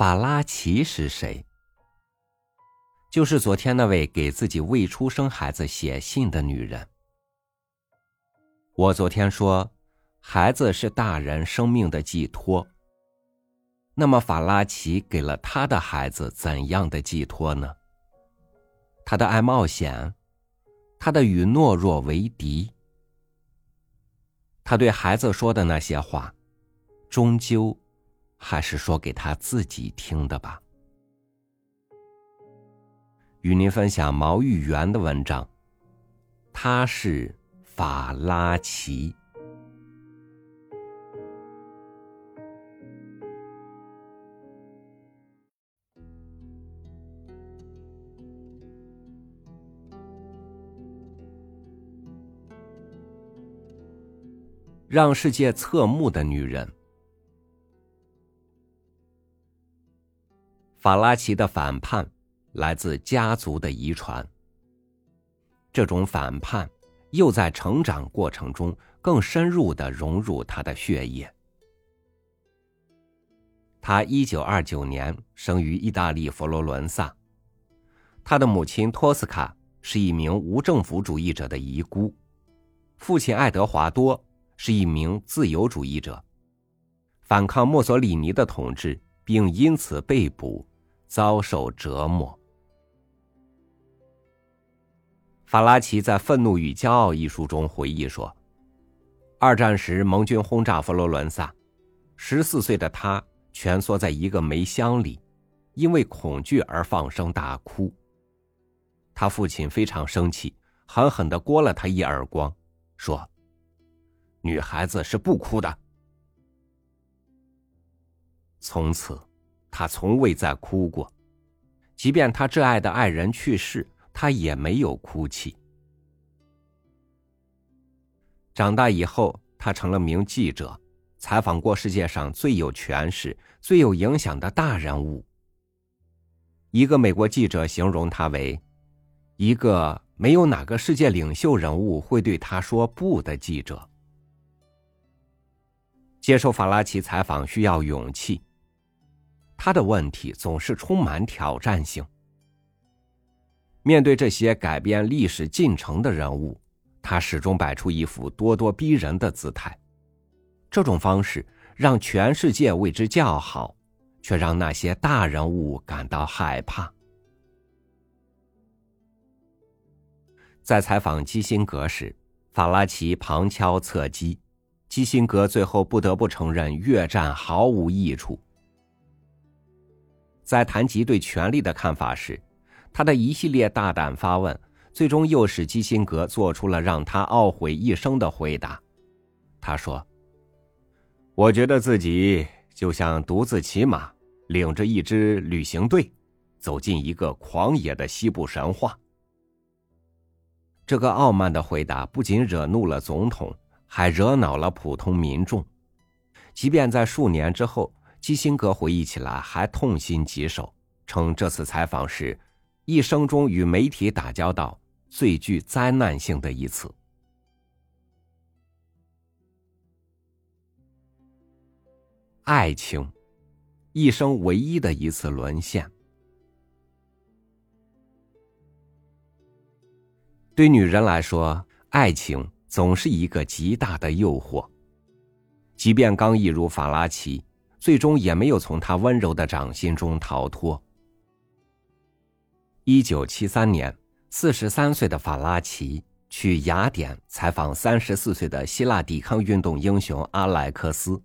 法拉奇是谁？就是昨天那位给自己未出生孩子写信的女人。我昨天说，孩子是大人生命的寄托。那么法拉奇给了他的孩子怎样的寄托呢？他的爱冒险，他的与懦弱为敌。他对孩子说的那些话，终究还是说给他自己听的吧。与您分享毛玉元的文章，他是法拉奇。让世界侧目的女人，法拉奇的反叛来自家族的遗传。这种反叛又在成长过程中更深入的融入他的血液。他一九二九年生于意大利佛罗伦萨，他的母亲托斯卡是一名无政府主义者的遗孤，父亲爱德华多。是一名自由主义者，反抗墨索里尼的统治，并因此被捕，遭受折磨。法拉奇在《愤怒与骄傲》一书中回忆说：“二战时，盟军轰炸佛罗伦萨，十四岁的他蜷缩在一个煤箱里，因为恐惧而放声大哭。他父亲非常生气，狠狠的掴了他一耳光，说。”女孩子是不哭的。从此，他从未再哭过，即便他挚爱的爱人去世，他也没有哭泣。长大以后，他成了名记者，采访过世界上最有权势、最有影响的大人物。一个美国记者形容他为一个没有哪个世界领袖人物会对他说不的记者。接受法拉奇采访需要勇气，他的问题总是充满挑战性。面对这些改变历史进程的人物，他始终摆出一副咄咄逼人的姿态。这种方式让全世界为之叫好，却让那些大人物感到害怕。在采访基辛格时，法拉奇旁敲侧击。基辛格最后不得不承认，越战毫无益处。在谈及对权力的看法时，他的一系列大胆发问，最终又使基辛格做出了让他懊悔一生的回答。他说：“我觉得自己就像独自骑马，领着一支旅行队，走进一个狂野的西部神话。”这个傲慢的回答不仅惹怒了总统。还惹恼了普通民众，即便在数年之后，基辛格回忆起来还痛心疾首，称这次采访是一生中与媒体打交道最具灾难性的一次。爱情，一生唯一的一次沦陷，对女人来说，爱情。总是一个极大的诱惑，即便刚毅如法拉奇，最终也没有从他温柔的掌心中逃脱。一九七三年，四十三岁的法拉奇去雅典采访三十四岁的希腊抵抗运动英雄阿莱克斯。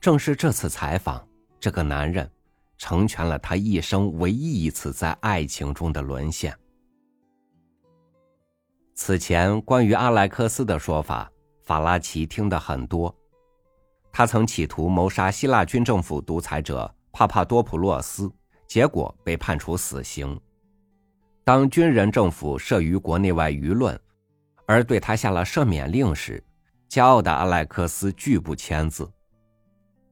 正是这次采访，这个男人成全了他一生唯一一次在爱情中的沦陷。此前关于阿莱克斯的说法，法拉奇听得很多。他曾企图谋杀希腊军政府独裁者帕帕多普洛斯，结果被判处死刑。当军人政府慑于国内外舆论，而对他下了赦免令时，骄傲的阿莱克斯拒不签字。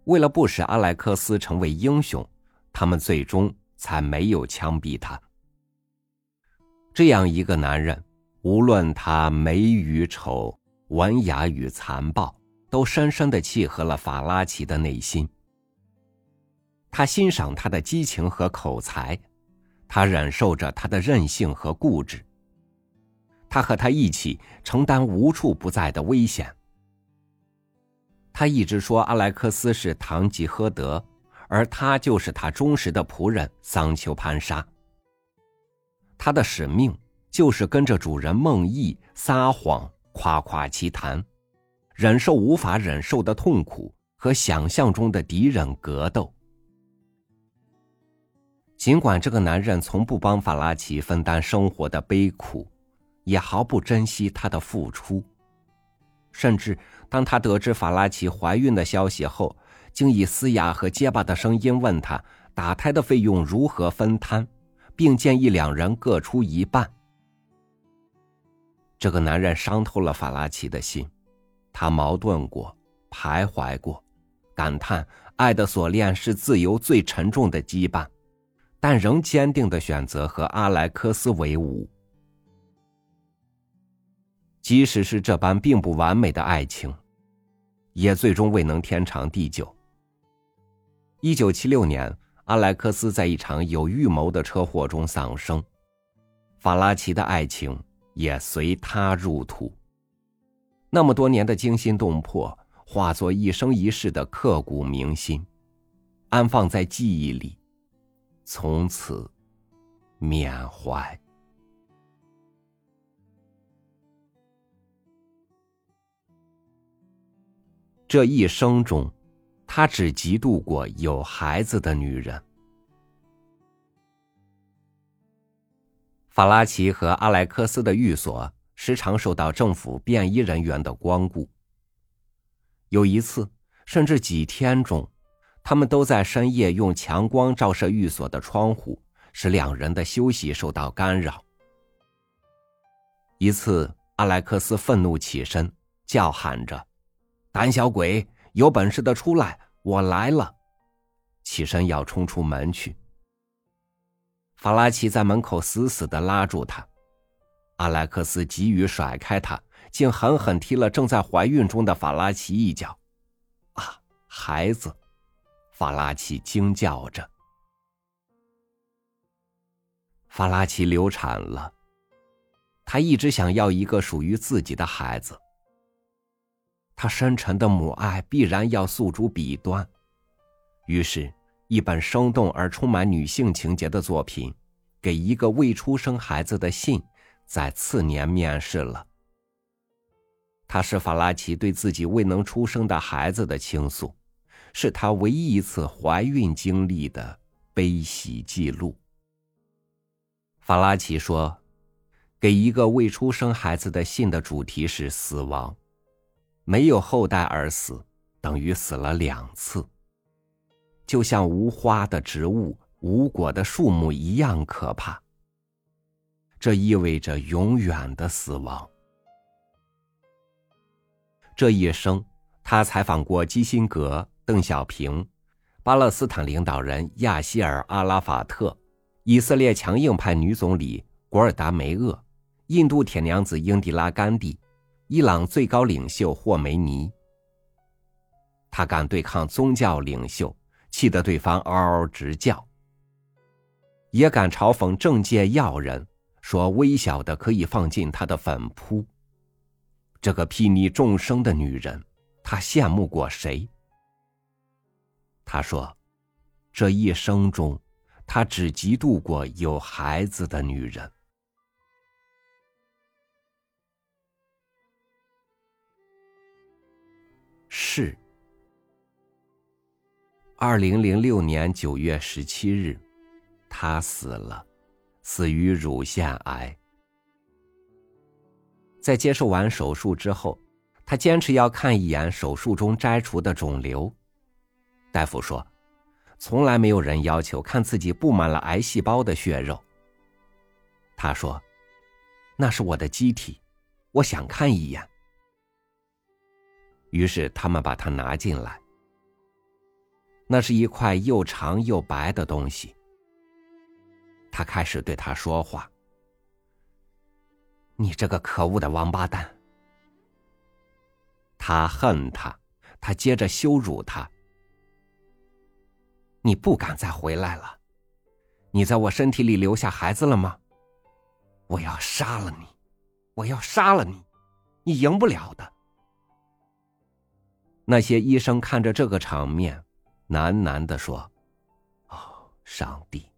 为了不使阿莱克斯成为英雄，他们最终才没有枪毙他。这样一个男人。无论他美与丑、文雅与残暴，都深深的契合了法拉奇的内心。他欣赏他的激情和口才，他忍受着他的任性和固执。他和他一起承担无处不在的危险。他一直说阿莱克斯是堂吉诃德，而他就是他忠实的仆人桑丘潘沙。他的使命就是跟着主人梦呓撒谎、夸夸其谈，忍受无法忍受的痛苦和想象中的敌人格斗。尽管这个男人从不帮法拉奇分担生活的悲苦，也毫不珍惜他的付出，甚至当他得知法拉奇怀孕的消息后，竟以嘶哑和结巴的声音问他打胎的费用如何分摊。并建议两人各出一半。这个男人伤透了法拉奇的心，他矛盾过，徘徊过，感叹爱的锁链是自由最沉重的羁绊，但仍坚定的选择和阿莱克斯为伍。即使是这般并不完美的爱情，也最终未能天长地久。一九七六年。阿莱克斯在一场有预谋的车祸中丧生，法拉奇的爱情也随他入土。那么多年的惊心动魄，化作一生一世的刻骨铭心，安放在记忆里，从此缅怀。这一生中。他只嫉妒过有孩子的女人。法拉奇和阿莱克斯的寓所时常受到政府便衣人员的光顾。有一次，甚至几天中，他们都在深夜用强光照射寓所的窗户，使两人的休息受到干扰。一次，阿莱克斯愤怒起身，叫喊着：“胆小鬼！”有本事的出来！我来了，起身要冲出门去。法拉奇在门口死死的拉住他，阿莱克斯急于甩开他，竟狠狠踢了正在怀孕中的法拉奇一脚。啊，孩子！法拉奇惊叫着。法拉奇流产了，他一直想要一个属于自己的孩子。他深沉的母爱必然要诉诸笔端，于是，一本生动而充满女性情节的作品，《给一个未出生孩子的信》，在次年面世了。他是法拉奇对自己未能出生的孩子的倾诉，是他唯一一次怀孕经历的悲喜记录。法拉奇说，《给一个未出生孩子的信》的主题是死亡。没有后代而死，等于死了两次。就像无花的植物、无果的树木一样可怕。这意味着永远的死亡。这一生，他采访过基辛格、邓小平、巴勒斯坦领导人亚希尔·阿拉法特、以色列强硬派女总理古尔达梅厄、印度铁娘子英迪拉·甘地。伊朗最高领袖霍梅尼，他敢对抗宗教领袖，气得对方嗷嗷直叫；也敢嘲讽政界要人，说微小的可以放进他的粉扑。这个睥睨众生的女人，他羡慕过谁？他说，这一生中，他只嫉妒过有孩子的女人。是。二零零六年九月十七日，他死了，死于乳腺癌。在接受完手术之后，他坚持要看一眼手术中摘除的肿瘤。大夫说，从来没有人要求看自己布满了癌细胞的血肉。他说，那是我的机体，我想看一眼。于是他们把它拿进来。那是一块又长又白的东西。他开始对他说话：“你这个可恶的王八蛋！”他恨他，他接着羞辱他。你不敢再回来了。你在我身体里留下孩子了吗？我要杀了你！我要杀了你！你赢不了的。那些医生看着这个场面，喃喃的说：“哦，上帝！”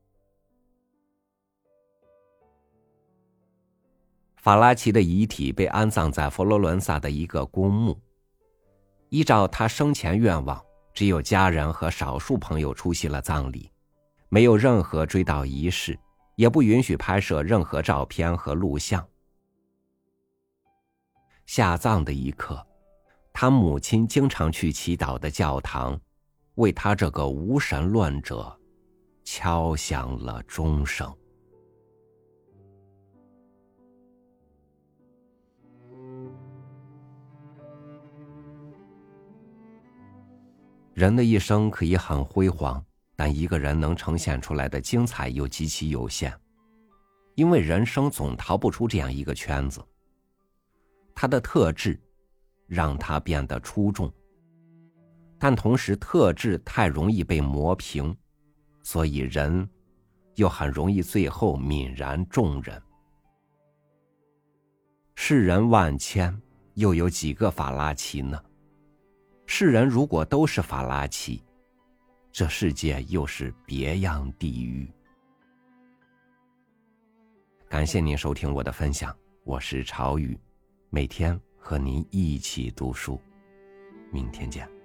法拉奇的遗体被安葬在佛罗伦萨的一个公墓。依照他生前愿望，只有家人和少数朋友出席了葬礼。没有任何追悼仪式，也不允许拍摄任何照片和录像。下葬的一刻，他母亲经常去祈祷的教堂，为他这个无神论者敲响了钟声。人的一生可以很辉煌。但一个人能呈现出来的精彩又极其有限，因为人生总逃不出这样一个圈子。他的特质让他变得出众，但同时特质太容易被磨平，所以人又很容易最后泯然众人。世人万千，又有几个法拉奇呢？世人如果都是法拉奇。这世界又是别样地狱。感谢您收听我的分享，我是朝雨，每天和您一起读书，明天见。